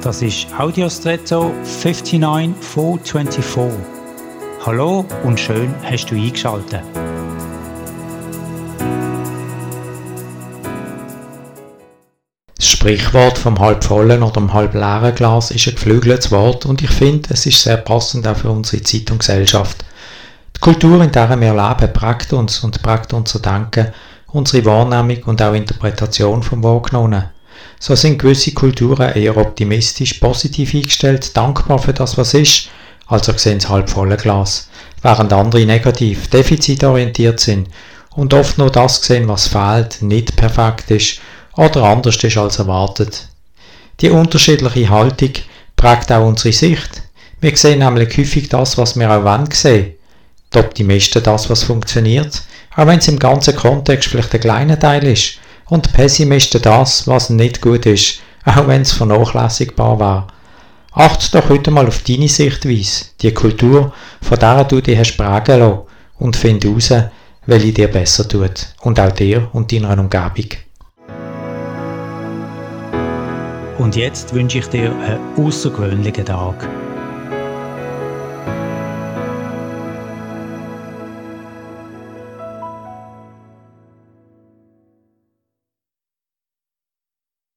Das ist Audiostretto 59424. Hallo und schön hast du eingeschaltet. Das Sprichwort vom halbvollen oder dem halbleeren Glas ist ein geflügeltes Wort und ich finde, es ist sehr passend auch für unsere Zeit und Gesellschaft. Die Kultur, in der wir leben, prägt uns und prägt unser Denken, unsere Wahrnehmung und auch Interpretation vom Wahrgenommenen. So sind gewisse Kulturen eher optimistisch, positiv eingestellt, dankbar für das, was ist, also sehen das halbvolle Glas, während andere negativ, defizitorientiert sind und oft nur das sehen, was fehlt, nicht perfekt ist oder anders ist als erwartet. Die unterschiedliche Haltung prägt auch unsere Sicht. Wir sehen nämlich häufig das, was wir auch wollen sehen. Die Optimisten das, was funktioniert, auch wenn es im ganzen Kontext vielleicht ein kleiner Teil ist. Und Pessimisten das, was nicht gut ist, auch wenn es vernachlässigbar war. Achte doch heute mal auf deine Sichtweise, die Kultur, von der du dich hast prägen lassen und finde heraus, welche dir besser tut. Und auch dir und deiner Umgebung. Und jetzt wünsche ich dir einen außergewöhnlichen Tag.